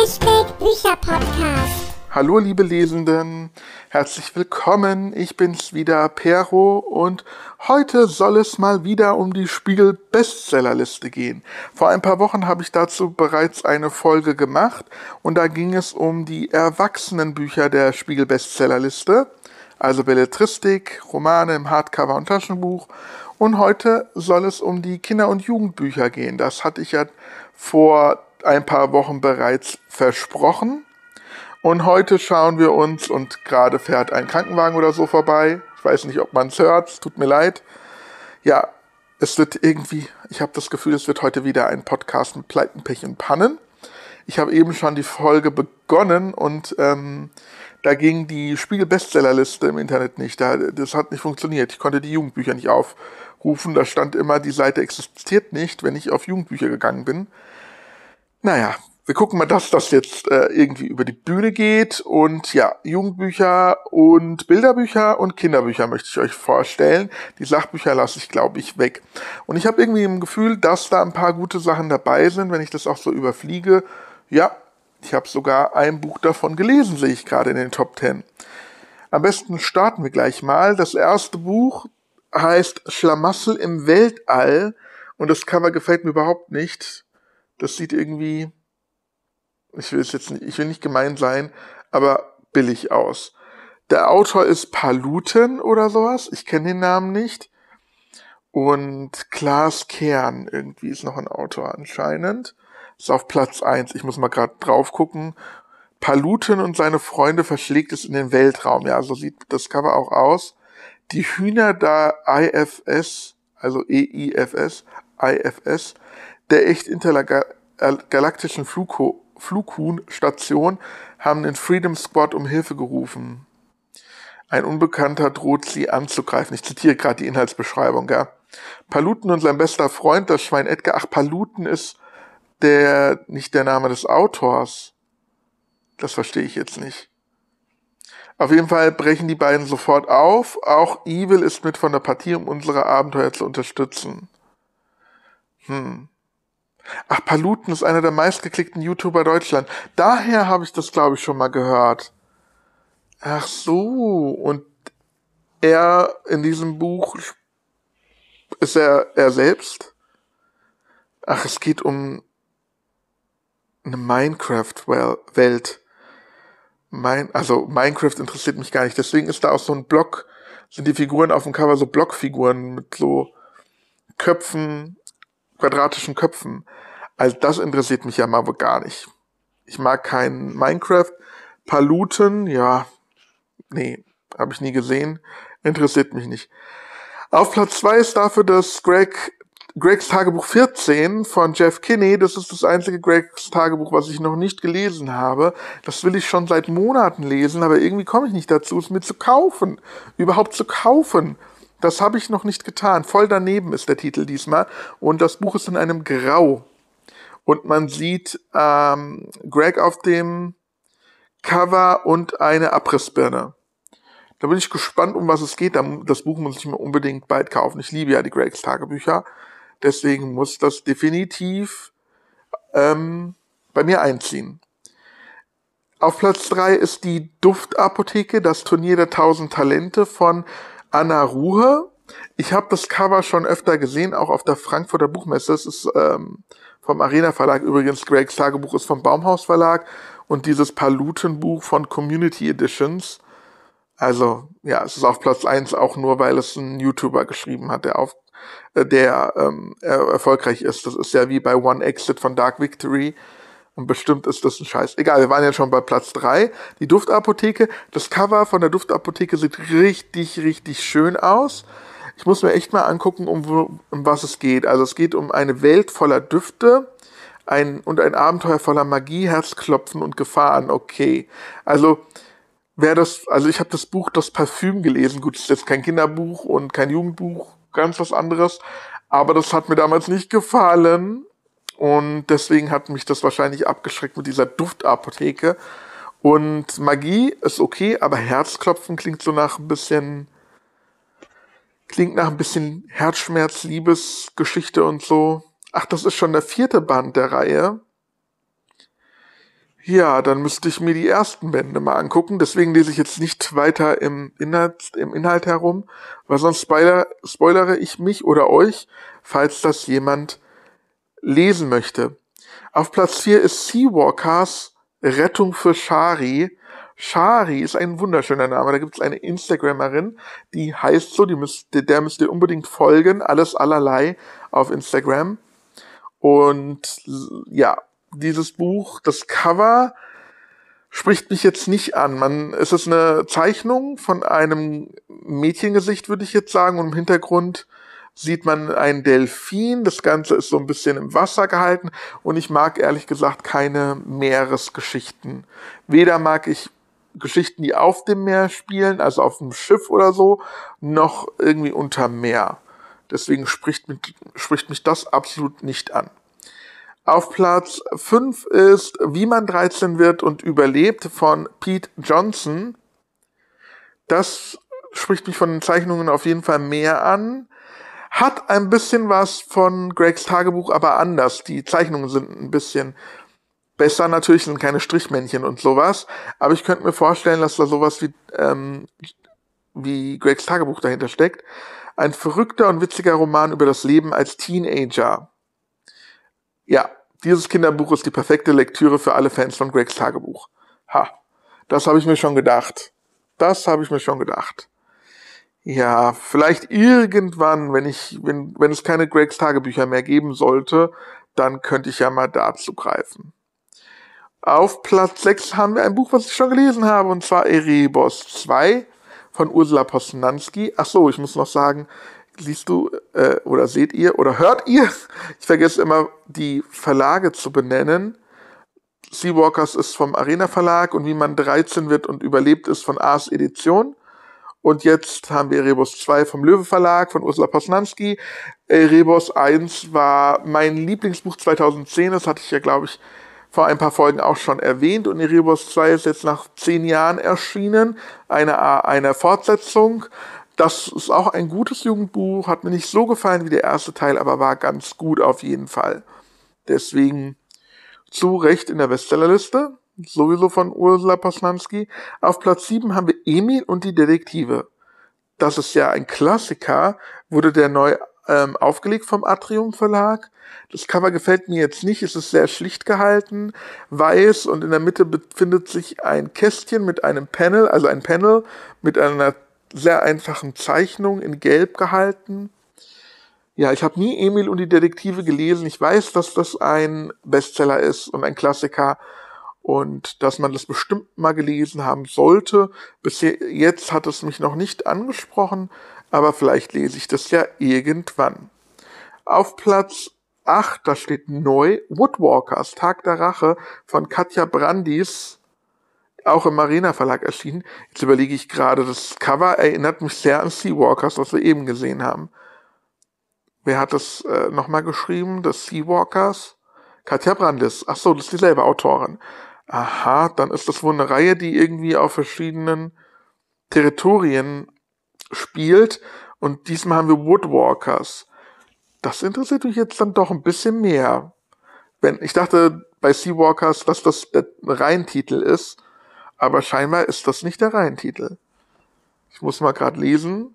Hashtag Bücherpodcast. Hallo liebe Lesenden, herzlich willkommen. Ich bin's wieder, Pero, und heute soll es mal wieder um die Spiegel Bestsellerliste gehen. Vor ein paar Wochen habe ich dazu bereits eine Folge gemacht und da ging es um die Erwachsenenbücher der Spiegel Bestsellerliste, also Belletristik, Romane im Hardcover und Taschenbuch. Und heute soll es um die Kinder- und Jugendbücher gehen. Das hatte ich ja vor ein paar Wochen bereits versprochen. Und heute schauen wir uns, und gerade fährt ein Krankenwagen oder so vorbei. Ich weiß nicht, ob man es hört, tut mir leid. Ja, es wird irgendwie, ich habe das Gefühl, es wird heute wieder ein Podcast mit Pleiten, Pech und Pannen. Ich habe eben schon die Folge begonnen und ähm, da ging die Spiegel-Bestsellerliste im Internet nicht. Da, das hat nicht funktioniert. Ich konnte die Jugendbücher nicht aufrufen. Da stand immer, die Seite existiert nicht, wenn ich auf Jugendbücher gegangen bin. Naja, wir gucken mal, dass das jetzt äh, irgendwie über die Bühne geht. Und ja, Jugendbücher und Bilderbücher und Kinderbücher möchte ich euch vorstellen. Die Sachbücher lasse ich, glaube ich, weg. Und ich habe irgendwie im Gefühl, dass da ein paar gute Sachen dabei sind, wenn ich das auch so überfliege. Ja, ich habe sogar ein Buch davon gelesen, sehe ich gerade in den Top Ten. Am besten starten wir gleich mal. Das erste Buch heißt Schlamassel im Weltall und das Cover gefällt mir überhaupt nicht. Das sieht irgendwie, ich will es jetzt nicht, ich will nicht gemein sein, aber billig aus. Der Autor ist Paluten oder sowas. Ich kenne den Namen nicht. Und Klaas Kern irgendwie ist noch ein Autor anscheinend. Ist auf Platz eins. Ich muss mal gerade drauf gucken. Paluten und seine Freunde verschlägt es in den Weltraum. Ja, so sieht das Cover auch aus. Die Hühner da IFS, also EIFS, IFS, der echt intergalaktischen Flughuhn-Station haben den Freedom Squad um Hilfe gerufen. Ein Unbekannter droht sie anzugreifen. Ich zitiere gerade die Inhaltsbeschreibung, ja. Paluten und sein bester Freund, das Schwein Edgar. Ach, Paluten ist der, nicht der Name des Autors. Das verstehe ich jetzt nicht. Auf jeden Fall brechen die beiden sofort auf. Auch Evil ist mit von der Partie, um unsere Abenteuer zu unterstützen. Hm. Ach, Paluten ist einer der meistgeklickten YouTuber Deutschland. Daher habe ich das, glaube ich, schon mal gehört. Ach so, und er in diesem Buch ist er er selbst? Ach, es geht um eine Minecraft-Welt. Mein, also Minecraft interessiert mich gar nicht. Deswegen ist da auch so ein Block, sind die Figuren auf dem Cover so Blockfiguren mit so Köpfen quadratischen Köpfen. Also das interessiert mich ja mal gar nicht. Ich mag kein Minecraft. Paluten, ja, nee, habe ich nie gesehen. Interessiert mich nicht. Auf Platz zwei ist dafür das Greg, Gregs Tagebuch 14 von Jeff Kinney. Das ist das einzige Gregs Tagebuch, was ich noch nicht gelesen habe. Das will ich schon seit Monaten lesen, aber irgendwie komme ich nicht dazu, es mir zu kaufen. Überhaupt zu kaufen. Das habe ich noch nicht getan. Voll daneben ist der Titel diesmal. Und das Buch ist in einem Grau. Und man sieht ähm, Greg auf dem Cover und eine Abrissbirne. Da bin ich gespannt, um was es geht. Das Buch muss ich mir unbedingt bald kaufen. Ich liebe ja die Gregs Tagebücher. Deswegen muss das definitiv ähm, bei mir einziehen. Auf Platz drei ist die Duftapotheke, das Turnier der tausend Talente von Anna Ruhe. Ich habe das Cover schon öfter gesehen, auch auf der Frankfurter Buchmesse. Es ist ähm, vom Arena Verlag. Übrigens, Gregs Tagebuch ist vom Baumhaus Verlag und dieses Paluten-Buch von Community Editions. Also, ja, es ist auf Platz eins auch nur, weil es ein YouTuber geschrieben hat, der auf äh, der ähm, erfolgreich ist. Das ist ja wie bei One Exit von Dark Victory. Und bestimmt ist das ein Scheiß. Egal, wir waren ja schon bei Platz drei. Die Duftapotheke. Das Cover von der Duftapotheke sieht richtig, richtig schön aus. Ich muss mir echt mal angucken, um, um was es geht. Also es geht um eine Welt voller Düfte ein, und ein Abenteuer voller Magie, Herzklopfen und Gefahren. Okay. Also wer das, also ich habe das Buch Das Parfüm gelesen. Gut, ist jetzt kein Kinderbuch und kein Jugendbuch, ganz was anderes. Aber das hat mir damals nicht gefallen. Und deswegen hat mich das wahrscheinlich abgeschreckt mit dieser Duftapotheke. Und Magie ist okay, aber Herzklopfen klingt so nach ein bisschen, klingt nach ein bisschen Herzschmerz, Liebesgeschichte und so. Ach, das ist schon der vierte Band der Reihe. Ja, dann müsste ich mir die ersten Bände mal angucken. Deswegen lese ich jetzt nicht weiter im Inhalt, im Inhalt herum, weil sonst spoiler, spoilere ich mich oder euch, falls das jemand lesen möchte. Auf Platz 4 ist Seawalkers Rettung für Shari. Shari ist ein wunderschöner Name. Da gibt es eine Instagrammerin, die heißt so, die müsst, der müsst ihr unbedingt folgen. Alles allerlei auf Instagram. Und ja, dieses Buch, das Cover spricht mich jetzt nicht an. Man, es ist eine Zeichnung von einem Mädchengesicht, würde ich jetzt sagen, und im Hintergrund sieht man ein Delfin. Das Ganze ist so ein bisschen im Wasser gehalten und ich mag ehrlich gesagt keine Meeresgeschichten. Weder mag ich Geschichten, die auf dem Meer spielen, also auf dem Schiff oder so, noch irgendwie unter Meer. Deswegen spricht mich, spricht mich das absolut nicht an. Auf Platz 5 ist Wie man 13 wird und überlebt von Pete Johnson. Das spricht mich von den Zeichnungen auf jeden Fall mehr an. Hat ein bisschen was von Gregs Tagebuch, aber anders. Die Zeichnungen sind ein bisschen besser. Natürlich sind keine Strichmännchen und sowas. Aber ich könnte mir vorstellen, dass da sowas wie, ähm, wie Gregs Tagebuch dahinter steckt. Ein verrückter und witziger Roman über das Leben als Teenager. Ja, dieses Kinderbuch ist die perfekte Lektüre für alle Fans von Gregs Tagebuch. Ha, das habe ich mir schon gedacht. Das habe ich mir schon gedacht. Ja, vielleicht irgendwann, wenn ich, wenn, wenn es keine Gregs Tagebücher mehr geben sollte, dann könnte ich ja mal dazu greifen. Auf Platz 6 haben wir ein Buch, was ich schon gelesen habe, und zwar Erebos 2 von Ursula Posnanski. Ach so, ich muss noch sagen, liest du äh, oder seht ihr oder hört ihr? Ich vergesse immer die Verlage zu benennen. Seawalkers ist vom Arena Verlag und wie man 13 wird und überlebt ist von Ars Edition. Und jetzt haben wir Rebus 2 vom Löwe Verlag von Ursula Posnanski. Rebus 1 war mein Lieblingsbuch 2010. Das hatte ich ja, glaube ich, vor ein paar Folgen auch schon erwähnt. Und Rebus 2 ist jetzt nach zehn Jahren erschienen. Eine, eine Fortsetzung. Das ist auch ein gutes Jugendbuch. Hat mir nicht so gefallen wie der erste Teil, aber war ganz gut auf jeden Fall. Deswegen zu Recht in der Bestsellerliste sowieso von Ursula Posnanski. Auf Platz 7 haben wir Emil und die Detektive. Das ist ja ein Klassiker, wurde der neu ähm, aufgelegt vom Atrium Verlag. Das Cover gefällt mir jetzt nicht, es ist sehr schlicht gehalten, weiß und in der Mitte befindet sich ein Kästchen mit einem Panel, also ein Panel mit einer sehr einfachen Zeichnung in Gelb gehalten. Ja, ich habe nie Emil und die Detektive gelesen. Ich weiß, dass das ein Bestseller ist und ein Klassiker und dass man das bestimmt mal gelesen haben sollte. Bisher jetzt hat es mich noch nicht angesprochen, aber vielleicht lese ich das ja irgendwann. Auf Platz 8, da steht neu Woodwalkers, Tag der Rache von Katja Brandis, auch im Marina Verlag erschienen. Jetzt überlege ich gerade, das Cover erinnert mich sehr an Seawalkers, was wir eben gesehen haben. Wer hat das äh, nochmal geschrieben? Das Seawalkers? Katja Brandis. Ach so, das ist dieselbe Autorin aha, dann ist das wohl eine Reihe, die irgendwie auf verschiedenen Territorien spielt. Und diesmal haben wir Woodwalkers. Das interessiert mich jetzt dann doch ein bisschen mehr. Wenn, ich dachte bei Seawalkers, dass das der Reihentitel ist, aber scheinbar ist das nicht der Reihentitel. Ich muss mal gerade lesen.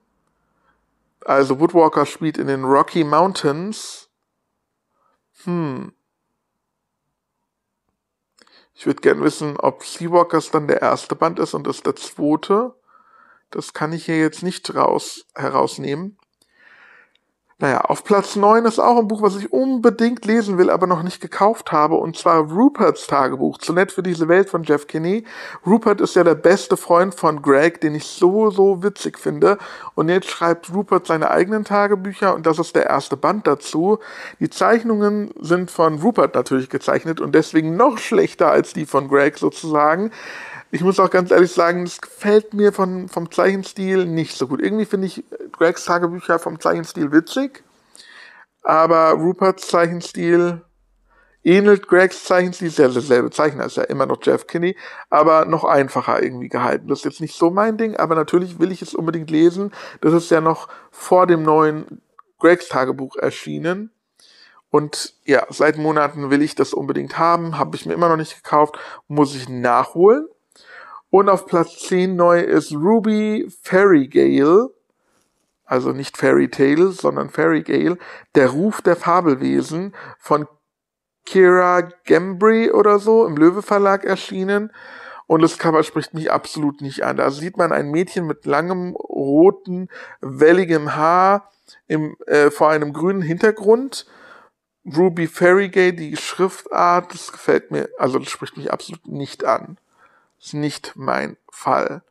Also Woodwalkers spielt in den Rocky Mountains. Hm. Ich würde gern wissen, ob Seawalkers dann der erste Band ist und das der zweite. Das kann ich hier jetzt nicht raus, herausnehmen. Naja, auf Platz 9 ist auch ein Buch, was ich unbedingt lesen will, aber noch nicht gekauft habe, und zwar Ruperts Tagebuch, zu nett für diese Welt von Jeff Kinney. Rupert ist ja der beste Freund von Greg, den ich so, so witzig finde. Und jetzt schreibt Rupert seine eigenen Tagebücher und das ist der erste Band dazu. Die Zeichnungen sind von Rupert natürlich gezeichnet und deswegen noch schlechter als die von Greg sozusagen ich muss auch ganz ehrlich sagen, das gefällt mir von, vom Zeichenstil nicht so gut. Irgendwie finde ich Gregs Tagebücher vom Zeichenstil witzig, aber Ruperts Zeichenstil ähnelt Gregs Zeichenstil, ist ja derselbe Zeichner, ist ja immer noch Jeff Kinney, aber noch einfacher irgendwie gehalten. Das ist jetzt nicht so mein Ding, aber natürlich will ich es unbedingt lesen. Das ist ja noch vor dem neuen Gregs Tagebuch erschienen. Und ja, seit Monaten will ich das unbedingt haben, habe ich mir immer noch nicht gekauft, muss ich nachholen. Und auf Platz 10 neu ist Ruby Fairy Gale, also nicht Fairy Tale, sondern Fairy Gale, der Ruf der Fabelwesen von Kira Gembry oder so im Löwe Verlag erschienen. Und das Cover spricht mich absolut nicht an. Da sieht man ein Mädchen mit langem, roten, welligem Haar im, äh, vor einem grünen Hintergrund. Ruby Farrygate, die Schriftart, das gefällt mir, also das spricht mich absolut nicht an. Ist nicht mein Fall.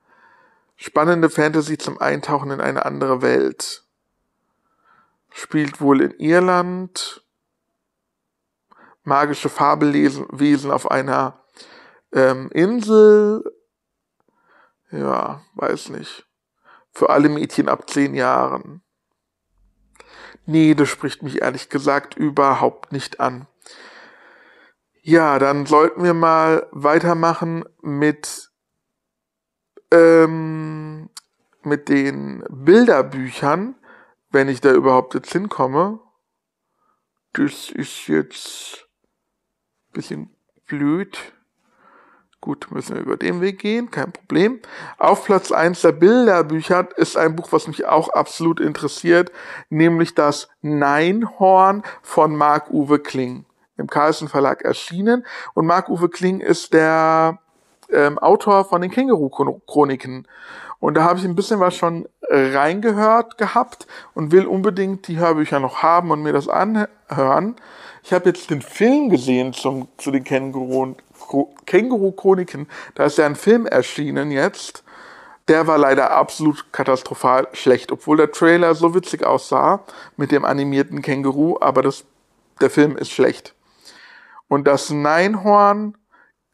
Spannende Fantasy zum Eintauchen in eine andere Welt. Spielt wohl in Irland. Magische Fabelwesen auf einer ähm, Insel. Ja, weiß nicht. Für alle Mädchen ab zehn Jahren. Nee, das spricht mich ehrlich gesagt überhaupt nicht an. Ja, dann sollten wir mal weitermachen mit, ähm, mit den Bilderbüchern, wenn ich da überhaupt jetzt hinkomme. Das ist jetzt ein bisschen blöd. Gut, müssen wir über den Weg gehen, kein Problem. Auf Platz eins der Bilderbücher ist ein Buch, was mich auch absolut interessiert, nämlich das Neinhorn von Marc-Uwe Kling, im Carlsen Verlag erschienen. Und Marc-Uwe Kling ist der ähm, Autor von den Känguru-Chroniken. Und da habe ich ein bisschen was schon reingehört gehabt und will unbedingt die Hörbücher noch haben und mir das anhören. Ich habe jetzt den Film gesehen zum, zu den Känguru Känguru-Chroniken, da ist ja ein Film erschienen jetzt. Der war leider absolut katastrophal schlecht, obwohl der Trailer so witzig aussah mit dem animierten Känguru, aber das, der Film ist schlecht. Und das Neinhorn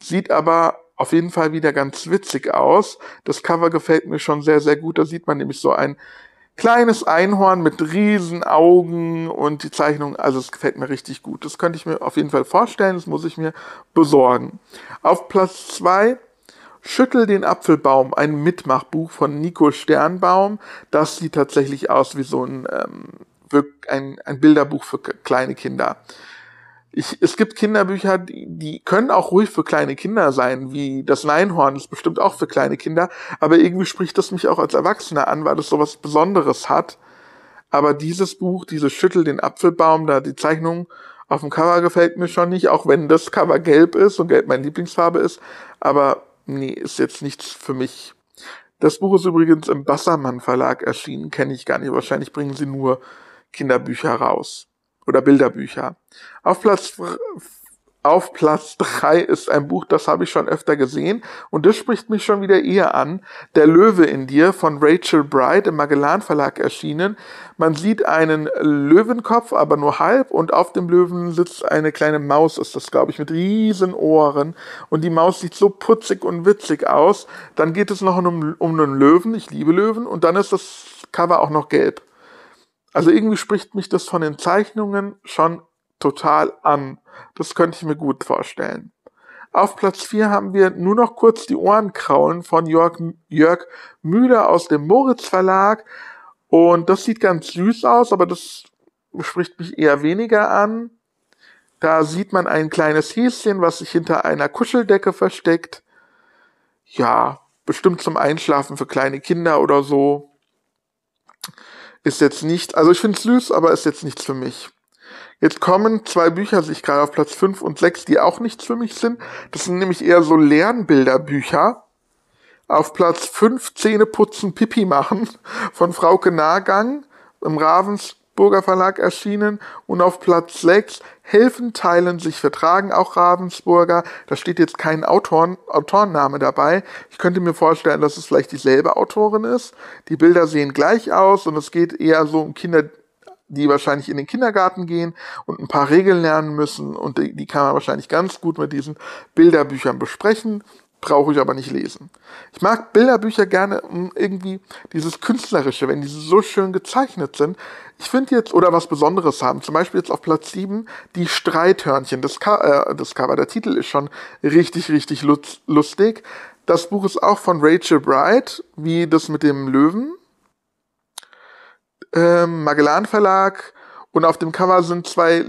sieht aber auf jeden Fall wieder ganz witzig aus. Das Cover gefällt mir schon sehr, sehr gut. Da sieht man nämlich so ein kleines Einhorn mit riesen Augen und die Zeichnung, also es gefällt mir richtig gut. Das könnte ich mir auf jeden Fall vorstellen, das muss ich mir besorgen. Auf Platz zwei Schüttel den Apfelbaum, ein Mitmachbuch von Nico Sternbaum. Das sieht tatsächlich aus wie so ein, ähm, ein, ein Bilderbuch für kleine Kinder ich, es gibt Kinderbücher, die, die können auch ruhig für kleine Kinder sein, wie das Neinhorn ist bestimmt auch für kleine Kinder, aber irgendwie spricht das mich auch als Erwachsener an, weil das so was Besonderes hat. Aber dieses Buch, dieses Schüttel den Apfelbaum, da die Zeichnung auf dem Cover gefällt mir schon nicht, auch wenn das Cover gelb ist und gelb meine Lieblingsfarbe ist, aber nee, ist jetzt nichts für mich. Das Buch ist übrigens im Bassermann Verlag erschienen, kenne ich gar nicht, wahrscheinlich bringen sie nur Kinderbücher raus oder Bilderbücher. Auf Platz auf Platz drei ist ein Buch, das habe ich schon öfter gesehen und das spricht mich schon wieder eher an. Der Löwe in dir von Rachel Bright im Magellan Verlag erschienen. Man sieht einen Löwenkopf, aber nur halb und auf dem Löwen sitzt eine kleine Maus, ist das glaube ich, mit riesen Ohren und die Maus sieht so putzig und witzig aus. Dann geht es noch um, um einen Löwen, ich liebe Löwen und dann ist das Cover auch noch gelb. Also irgendwie spricht mich das von den Zeichnungen schon total an. Das könnte ich mir gut vorstellen. Auf Platz 4 haben wir nur noch kurz die Ohren kraulen von Jörg, Jörg Müller aus dem Moritz Verlag. Und das sieht ganz süß aus, aber das spricht mich eher weniger an. Da sieht man ein kleines Häschen, was sich hinter einer Kuscheldecke versteckt. Ja, bestimmt zum Einschlafen für kleine Kinder oder so. Ist jetzt nicht, also ich finde es süß, aber ist jetzt nichts für mich. Jetzt kommen zwei Bücher, sich gerade auf Platz 5 und 6, die auch nichts für mich sind. Das sind nämlich eher so Lernbilderbücher. Auf Platz 5 Zähne putzen, Pipi machen von Frauke Nahgang im Ravens Ravensburger Verlag erschienen und auf Platz 6 Helfen, Teilen, sich vertragen, auch Ravensburger. Da steht jetzt kein Autoren, Autorenname dabei. Ich könnte mir vorstellen, dass es vielleicht dieselbe Autorin ist. Die Bilder sehen gleich aus und es geht eher so um Kinder, die wahrscheinlich in den Kindergarten gehen und ein paar Regeln lernen müssen und die, die kann man wahrscheinlich ganz gut mit diesen Bilderbüchern besprechen brauche ich aber nicht lesen. Ich mag Bilderbücher gerne um irgendwie dieses Künstlerische, wenn diese so schön gezeichnet sind. Ich finde jetzt, oder was Besonderes haben, zum Beispiel jetzt auf Platz 7 die Streithörnchen. Das, äh, das Cover, der Titel ist schon richtig, richtig lustig. Das Buch ist auch von Rachel Bright, wie das mit dem Löwen. Ähm, Magellan Verlag. Und auf dem Cover sind zwei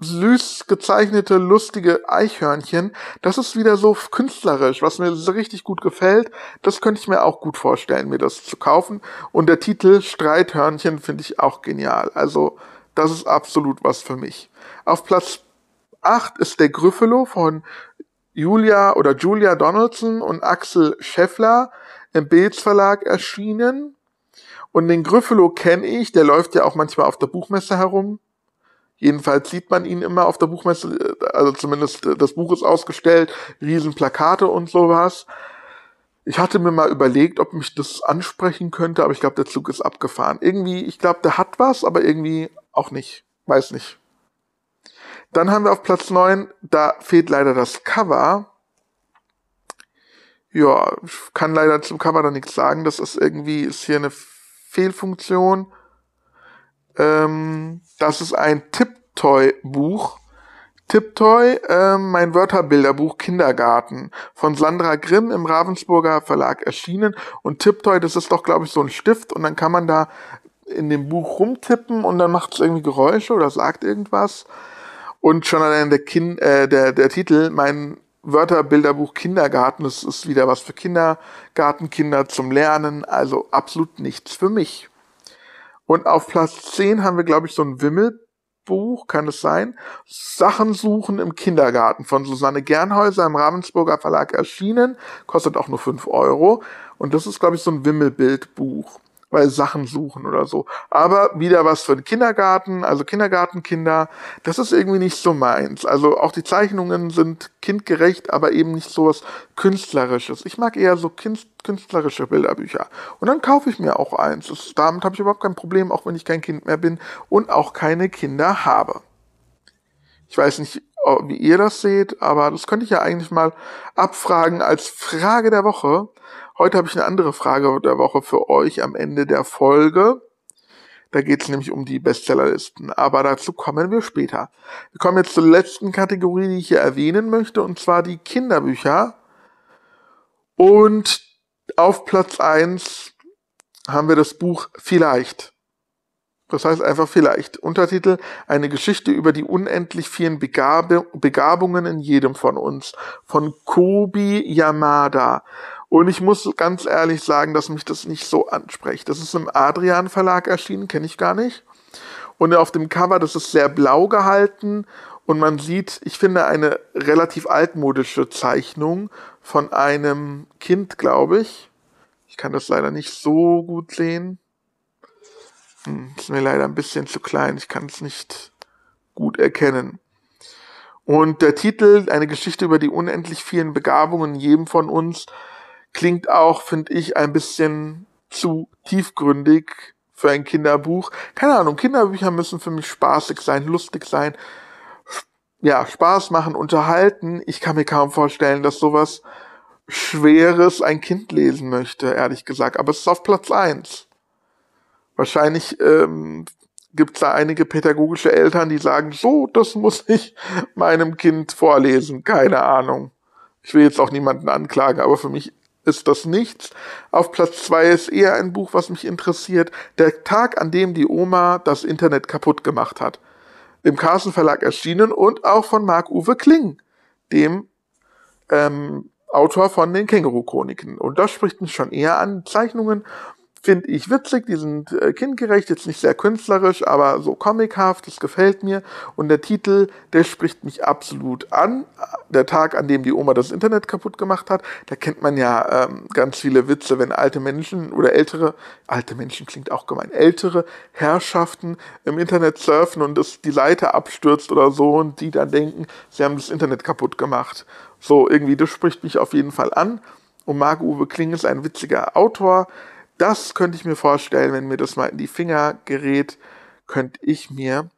süß gezeichnete, lustige Eichhörnchen. Das ist wieder so künstlerisch, was mir so richtig gut gefällt. Das könnte ich mir auch gut vorstellen, mir das zu kaufen. Und der Titel Streithörnchen finde ich auch genial. Also, das ist absolut was für mich. Auf Platz 8 ist der Gryffalo von Julia oder Julia Donaldson und Axel Scheffler im Beetz Verlag erschienen. Und den Gryffalo kenne ich, der läuft ja auch manchmal auf der Buchmesse herum. Jedenfalls sieht man ihn immer auf der Buchmesse, also zumindest das Buch ist ausgestellt, Riesenplakate und sowas. Ich hatte mir mal überlegt, ob mich das ansprechen könnte, aber ich glaube, der Zug ist abgefahren. Irgendwie, ich glaube, der hat was, aber irgendwie auch nicht. Weiß nicht. Dann haben wir auf Platz 9, da fehlt leider das Cover. Ja, ich kann leider zum Cover da nichts sagen. Das ist irgendwie, ist hier eine Fehlfunktion. Ähm, das ist ein Tiptoy-Buch. Tiptoy, äh, mein Wörterbilderbuch Kindergarten von Sandra Grimm im Ravensburger Verlag erschienen. Und Tiptoy, das ist doch, glaube ich, so ein Stift und dann kann man da in dem Buch rumtippen und dann macht es irgendwie Geräusche oder sagt irgendwas. Und schon allein der, kind, äh, der, der Titel, mein Wörterbilderbuch Kindergarten, das ist wieder was für Kindergartenkinder zum Lernen, also absolut nichts für mich. Und auf Platz 10 haben wir, glaube ich, so ein Wimmelbuch, kann es sein? Sachen suchen im Kindergarten von Susanne Gernhäuser im Ravensburger Verlag erschienen, kostet auch nur 5 Euro. Und das ist, glaube ich, so ein Wimmelbildbuch weil Sachen suchen oder so. Aber wieder was für den Kindergarten, also Kindergartenkinder, das ist irgendwie nicht so meins. Also auch die Zeichnungen sind kindgerecht, aber eben nicht so was Künstlerisches. Ich mag eher so künstlerische Bilderbücher. Und dann kaufe ich mir auch eins. Das, damit habe ich überhaupt kein Problem, auch wenn ich kein Kind mehr bin und auch keine Kinder habe. Ich weiß nicht, wie ihr das seht, aber das könnte ich ja eigentlich mal abfragen als Frage der Woche. Heute habe ich eine andere Frage der Woche für euch am Ende der Folge. Da geht es nämlich um die Bestsellerlisten, aber dazu kommen wir später. Wir kommen jetzt zur letzten Kategorie, die ich hier erwähnen möchte, und zwar die Kinderbücher. Und auf Platz eins haben wir das Buch Vielleicht. Das heißt einfach vielleicht. Untertitel Eine Geschichte über die unendlich vielen Begab Begabungen in jedem von uns von Kobi Yamada. Und ich muss ganz ehrlich sagen, dass mich das nicht so anspricht. Das ist im Adrian Verlag erschienen, kenne ich gar nicht. Und auf dem Cover, das ist sehr blau gehalten und man sieht, ich finde, eine relativ altmodische Zeichnung von einem Kind, glaube ich. Ich kann das leider nicht so gut sehen. Hm, ist mir leider ein bisschen zu klein, ich kann es nicht gut erkennen. Und der Titel, eine Geschichte über die unendlich vielen Begabungen in jedem von uns, klingt auch, finde ich, ein bisschen zu tiefgründig für ein Kinderbuch. Keine Ahnung, Kinderbücher müssen für mich spaßig sein, lustig sein, ja, Spaß machen, unterhalten. Ich kann mir kaum vorstellen, dass sowas Schweres ein Kind lesen möchte, ehrlich gesagt. Aber es ist auf Platz eins. Wahrscheinlich ähm, gibt es da einige pädagogische Eltern, die sagen, so, das muss ich meinem Kind vorlesen. Keine Ahnung. Ich will jetzt auch niemanden anklagen, aber für mich ist das nichts. Auf Platz zwei ist eher ein Buch, was mich interessiert. Der Tag, an dem die Oma das Internet kaputt gemacht hat. Im Carsten Verlag erschienen und auch von Marc-Uwe Kling, dem ähm, Autor von den Känguru-Chroniken. Und das spricht mich schon eher an. Zeichnungen finde ich witzig, die sind äh, kindgerecht, jetzt nicht sehr künstlerisch, aber so comichaft, das gefällt mir. Und der Titel, der spricht mich absolut an. Der Tag, an dem die Oma das Internet kaputt gemacht hat, da kennt man ja ähm, ganz viele Witze, wenn alte Menschen oder ältere, alte Menschen klingt auch gemein, ältere Herrschaften im Internet surfen und das, die Seite abstürzt oder so und die dann denken, sie haben das Internet kaputt gemacht. So, irgendwie, das spricht mich auf jeden Fall an. Und Marc-Uwe Kling ist ein witziger Autor, das könnte ich mir vorstellen, wenn mir das mal in die Finger gerät, könnte ich mir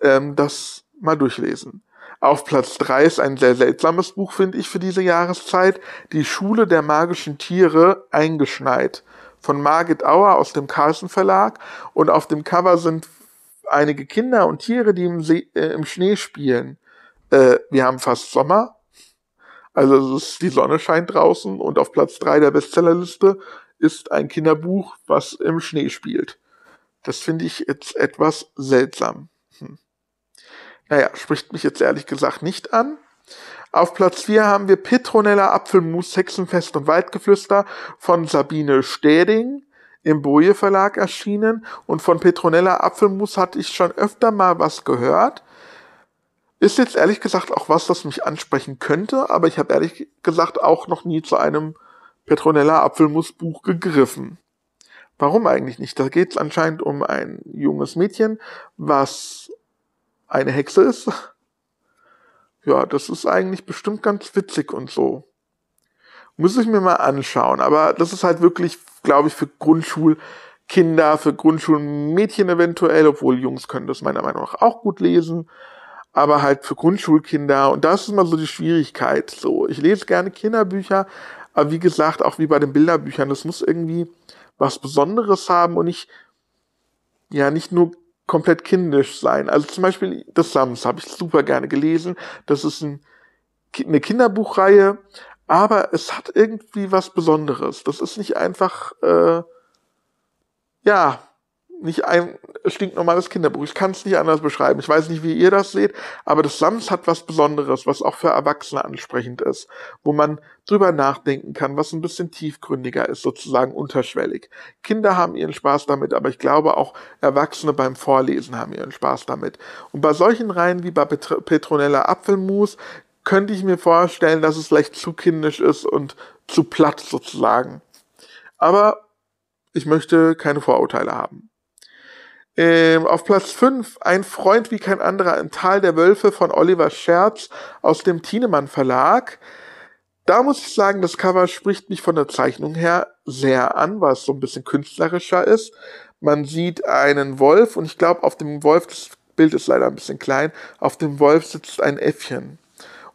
ähm, das mal durchlesen. Auf Platz 3 ist ein sehr seltsames Buch, finde ich, für diese Jahreszeit. Die Schule der magischen Tiere eingeschneit. Von Margit Auer aus dem Carlsen Verlag. Und auf dem Cover sind einige Kinder und Tiere, die im, See, äh, im Schnee spielen. Äh, wir haben fast Sommer. Also ist, die Sonne scheint draußen und auf Platz 3 der Bestsellerliste ist ein Kinderbuch, was im Schnee spielt. Das finde ich jetzt etwas seltsam. Hm. naja, spricht mich jetzt ehrlich gesagt nicht an. Auf Platz 4 haben wir Petronella Apfelmus, Hexenfest und Waldgeflüster von Sabine Städing im Boje Verlag erschienen. Und von Petronella Apfelmus hatte ich schon öfter mal was gehört. Ist jetzt ehrlich gesagt auch was, das mich ansprechen könnte, aber ich habe ehrlich gesagt auch noch nie zu einem Petronella Apfelmus Buch gegriffen. Warum eigentlich nicht? Da geht es anscheinend um ein junges Mädchen, was eine Hexe ist ja, das ist eigentlich bestimmt ganz witzig und so. Muss ich mir mal anschauen. Aber das ist halt wirklich, glaube ich, für Grundschulkinder, für Grundschulmädchen eventuell, obwohl Jungs können das meiner Meinung nach auch gut lesen. Aber halt für Grundschulkinder. Und das ist mal so die Schwierigkeit. So, ich lese gerne Kinderbücher, aber wie gesagt, auch wie bei den Bilderbüchern, das muss irgendwie was Besonderes haben und nicht, ja, nicht nur komplett kindisch sein. Also zum Beispiel das Sams habe ich super gerne gelesen. Das ist ein, eine Kinderbuchreihe, aber es hat irgendwie was Besonderes. Das ist nicht einfach, äh, ja, nicht ein stinknormales Kinderbuch. Ich kann es nicht anders beschreiben. Ich weiß nicht, wie ihr das seht, aber das Sams hat was Besonderes, was auch für Erwachsene ansprechend ist, wo man drüber nachdenken kann, was ein bisschen tiefgründiger ist, sozusagen unterschwellig. Kinder haben ihren Spaß damit, aber ich glaube auch Erwachsene beim Vorlesen haben ihren Spaß damit. Und bei solchen Reihen wie bei Petronella Apfelmus könnte ich mir vorstellen, dass es vielleicht zu kindisch ist und zu platt sozusagen. Aber ich möchte keine Vorurteile haben. Ähm, auf Platz 5 Ein Freund wie kein anderer im Tal der Wölfe von Oliver Scherz aus dem Thienemann Verlag. Da muss ich sagen, das Cover spricht mich von der Zeichnung her sehr an, es so ein bisschen künstlerischer ist. Man sieht einen Wolf und ich glaube, auf dem Wolf, das Bild ist leider ein bisschen klein, auf dem Wolf sitzt ein Äffchen.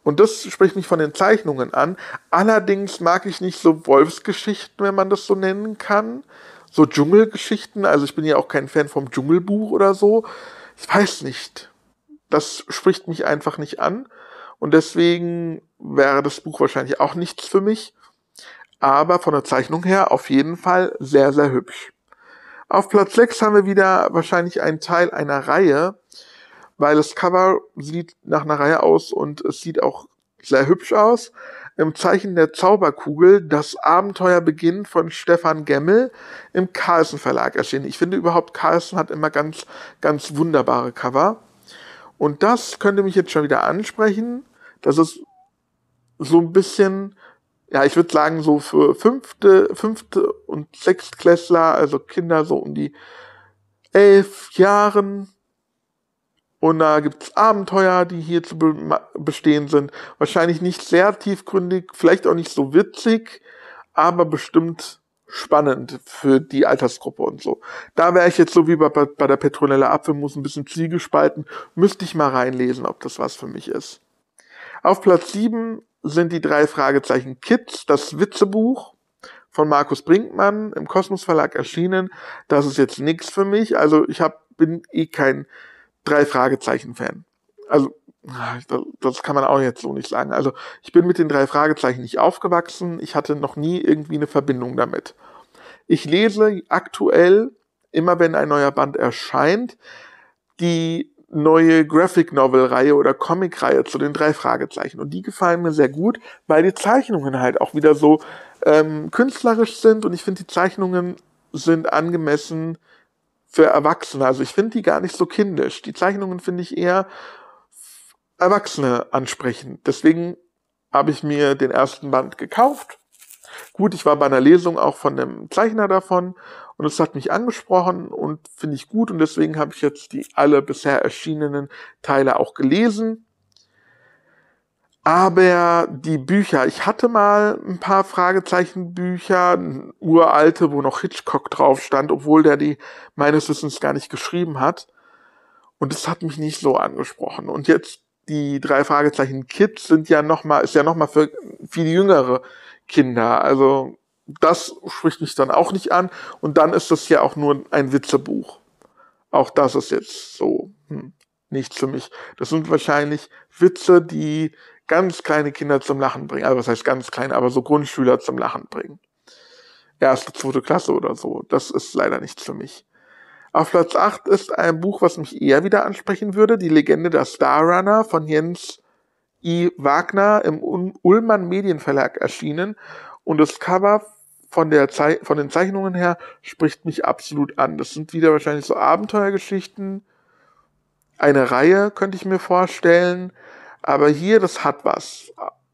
Und das spricht mich von den Zeichnungen an. Allerdings mag ich nicht so Wolfsgeschichten, wenn man das so nennen kann so Dschungelgeschichten. Also ich bin ja auch kein Fan vom Dschungelbuch oder so. Ich weiß nicht. Das spricht mich einfach nicht an. Und deswegen wäre das Buch wahrscheinlich auch nichts für mich. Aber von der Zeichnung her auf jeden Fall sehr, sehr hübsch. Auf Platz 6 haben wir wieder wahrscheinlich einen Teil einer Reihe, weil das Cover sieht nach einer Reihe aus und es sieht auch sehr hübsch aus im Zeichen der Zauberkugel das Abenteuer beginnt von Stefan Gemmel im Carlsen Verlag erschienen. Ich finde überhaupt, Carlsen hat immer ganz, ganz wunderbare Cover. Und das könnte mich jetzt schon wieder ansprechen. Das ist so ein bisschen, ja, ich würde sagen, so für fünfte, fünfte und sechstklässler, also Kinder so um die elf Jahren, und da gibt's Abenteuer, die hier zu be bestehen sind. Wahrscheinlich nicht sehr tiefgründig, vielleicht auch nicht so witzig, aber bestimmt spannend für die Altersgruppe und so. Da wäre ich jetzt so wie bei, bei der Petronella Apfelmus ein bisschen zwiegespalten. Müsste ich mal reinlesen, ob das was für mich ist. Auf Platz 7 sind die drei Fragezeichen Kids, das Witzebuch von Markus Brinkmann im Kosmos Verlag erschienen. Das ist jetzt nichts für mich. Also ich hab, bin eh kein drei Fragezeichen-Fan. Also, das kann man auch jetzt so nicht sagen. Also, ich bin mit den drei Fragezeichen nicht aufgewachsen. Ich hatte noch nie irgendwie eine Verbindung damit. Ich lese aktuell, immer wenn ein neuer Band erscheint, die neue Graphic Novel Reihe oder Comic Reihe zu den drei Fragezeichen. Und die gefallen mir sehr gut, weil die Zeichnungen halt auch wieder so ähm, künstlerisch sind und ich finde, die Zeichnungen sind angemessen für Erwachsene. Also ich finde die gar nicht so kindisch. Die Zeichnungen finde ich eher Erwachsene ansprechend. Deswegen habe ich mir den ersten Band gekauft. Gut, ich war bei einer Lesung auch von dem Zeichner davon und es hat mich angesprochen und finde ich gut und deswegen habe ich jetzt die alle bisher erschienenen Teile auch gelesen. Aber die Bücher, ich hatte mal ein paar Fragezeichenbücher, uralte, wo noch Hitchcock drauf stand, obwohl der die meines Wissens gar nicht geschrieben hat. Und das hat mich nicht so angesprochen. Und jetzt die drei Fragezeichen Kids sind ja noch mal, ist ja noch mal für viel jüngere Kinder. Also das spricht mich dann auch nicht an. Und dann ist das ja auch nur ein Witzebuch. Auch das ist jetzt so hm, nichts für mich. Das sind wahrscheinlich Witze, die ganz kleine Kinder zum Lachen bringen. Also was heißt ganz kleine, aber so Grundschüler zum Lachen bringen. Erste, zweite Klasse oder so. Das ist leider nichts für mich. Auf Platz 8 ist ein Buch, was mich eher wieder ansprechen würde, Die Legende der Starrunner von Jens I. Wagner im Ullmann Medienverlag erschienen. Und das Cover von, der von den Zeichnungen her spricht mich absolut an. Das sind wieder wahrscheinlich so Abenteuergeschichten. Eine Reihe könnte ich mir vorstellen. Aber hier, das hat was.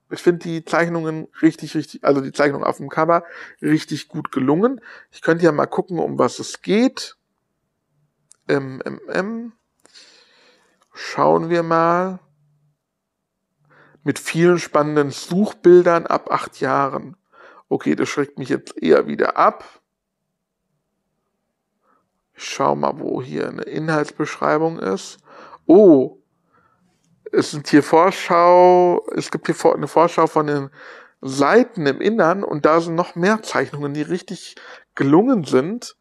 Ich finde die Zeichnungen richtig, richtig, also die Zeichnung auf dem Cover richtig gut gelungen. Ich könnte ja mal gucken, um was es geht. MMM. Schauen wir mal. Mit vielen spannenden Suchbildern ab acht Jahren. Okay, das schreckt mich jetzt eher wieder ab. Ich schau mal, wo hier eine Inhaltsbeschreibung ist. Oh, es sind hier Vorschau, es gibt hier eine Vorschau von den Seiten im Innern und da sind noch mehr Zeichnungen, die richtig gelungen sind.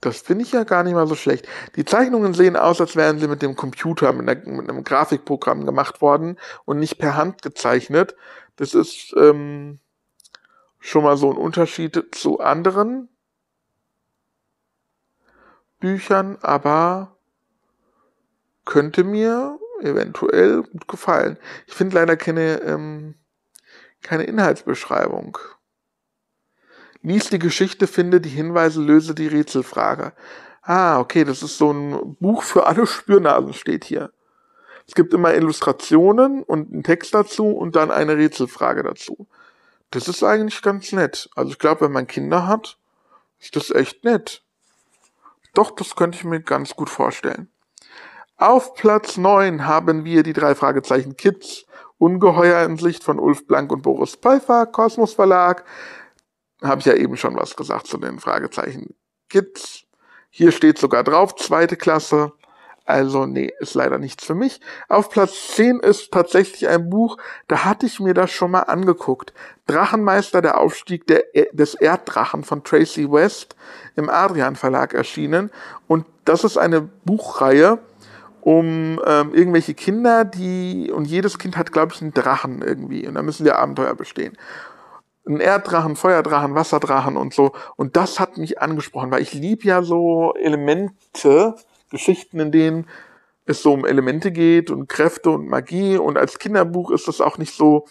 Das finde ich ja gar nicht mal so schlecht. Die Zeichnungen sehen aus, als wären sie mit dem Computer, mit, einer, mit einem Grafikprogramm gemacht worden und nicht per Hand gezeichnet. Das ist ähm, schon mal so ein Unterschied zu anderen Büchern, aber könnte mir eventuell gut gefallen. Ich finde leider keine, ähm, keine Inhaltsbeschreibung. Lies die Geschichte, finde die Hinweise, löse die Rätselfrage. Ah, okay, das ist so ein Buch für alle Spürnasen, steht hier. Es gibt immer Illustrationen und einen Text dazu und dann eine Rätselfrage dazu. Das ist eigentlich ganz nett. Also ich glaube, wenn man Kinder hat, ist das echt nett. Doch, das könnte ich mir ganz gut vorstellen. Auf Platz 9 haben wir die drei Fragezeichen Kids. Ungeheuer in Sicht von Ulf Blank und Boris Pfeiffer, Kosmos Verlag habe ich ja eben schon was gesagt zu den Fragezeichen. Kids. Hier steht sogar drauf, zweite Klasse. Also nee, ist leider nichts für mich. Auf Platz 10 ist tatsächlich ein Buch, da hatte ich mir das schon mal angeguckt. Drachenmeister, der Aufstieg der, des Erddrachen von Tracy West im Adrian Verlag erschienen. Und das ist eine Buchreihe um ähm, irgendwelche Kinder, die, und jedes Kind hat, glaube ich, einen Drachen irgendwie. Und da müssen die Abenteuer bestehen ein Erddrachen, Feuerdrachen, Wasserdrachen und so. Und das hat mich angesprochen, weil ich lieb ja so Elemente, Geschichten, in denen es so um Elemente geht und Kräfte und Magie. Und als Kinderbuch ist das auch nicht so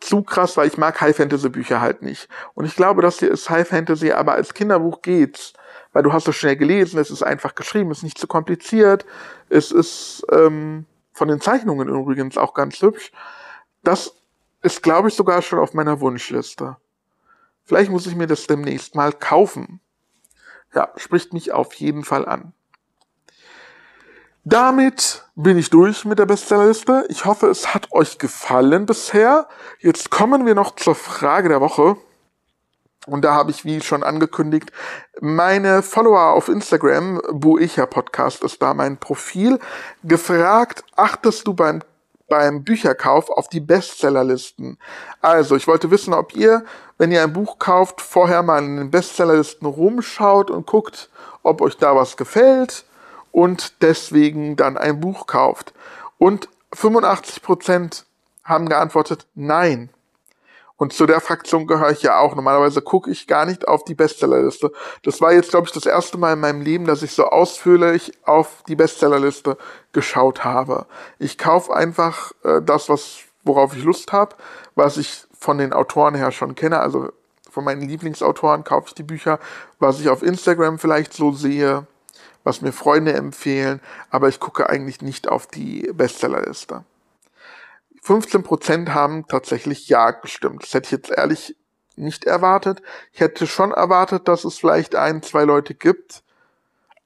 zu krass, weil ich mag High Fantasy Bücher halt nicht. Und ich glaube, das hier ist High Fantasy, aber als Kinderbuch geht's, weil du hast es schnell gelesen, es ist einfach geschrieben, es ist nicht zu kompliziert, es ist ähm, von den Zeichnungen übrigens auch ganz hübsch. Das ist, glaube ich, sogar schon auf meiner Wunschliste. Vielleicht muss ich mir das demnächst mal kaufen. Ja, spricht mich auf jeden Fall an. Damit bin ich durch mit der Bestsellerliste. Ich hoffe, es hat euch gefallen bisher. Jetzt kommen wir noch zur Frage der Woche. Und da habe ich, wie schon angekündigt, meine Follower auf Instagram, Buicha Podcast ist da mein Profil, gefragt, achtest du beim beim Bücherkauf auf die Bestsellerlisten. Also, ich wollte wissen, ob ihr, wenn ihr ein Buch kauft, vorher mal in den Bestsellerlisten rumschaut und guckt, ob euch da was gefällt und deswegen dann ein Buch kauft. Und 85% haben geantwortet, nein. Und zu der Fraktion gehöre ich ja auch. Normalerweise gucke ich gar nicht auf die Bestsellerliste. Das war jetzt, glaube ich, das erste Mal in meinem Leben, dass ich so ausführlich auf die Bestsellerliste geschaut habe. Ich kaufe einfach äh, das, was, worauf ich Lust habe, was ich von den Autoren her schon kenne. Also von meinen Lieblingsautoren kaufe ich die Bücher, was ich auf Instagram vielleicht so sehe, was mir Freunde empfehlen, aber ich gucke eigentlich nicht auf die Bestsellerliste. 15% haben tatsächlich Ja gestimmt. Das hätte ich jetzt ehrlich nicht erwartet. Ich hätte schon erwartet, dass es vielleicht ein, zwei Leute gibt,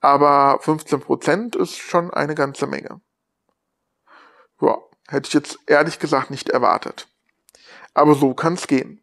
aber 15% ist schon eine ganze Menge. Ja, hätte ich jetzt ehrlich gesagt nicht erwartet. Aber so kann es gehen.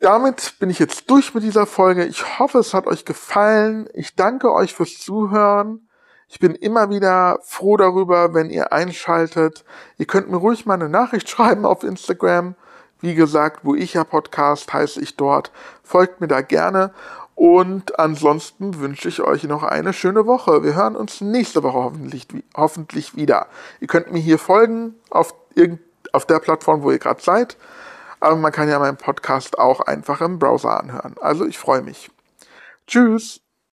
Damit bin ich jetzt durch mit dieser Folge. Ich hoffe, es hat euch gefallen. Ich danke euch fürs Zuhören. Ich bin immer wieder froh darüber, wenn ihr einschaltet. Ihr könnt mir ruhig mal eine Nachricht schreiben auf Instagram. Wie gesagt, wo ich ja Podcast heiße ich dort. Folgt mir da gerne. Und ansonsten wünsche ich euch noch eine schöne Woche. Wir hören uns nächste Woche hoffentlich, hoffentlich wieder. Ihr könnt mir hier folgen auf, auf der Plattform, wo ihr gerade seid. Aber man kann ja meinen Podcast auch einfach im Browser anhören. Also ich freue mich. Tschüss.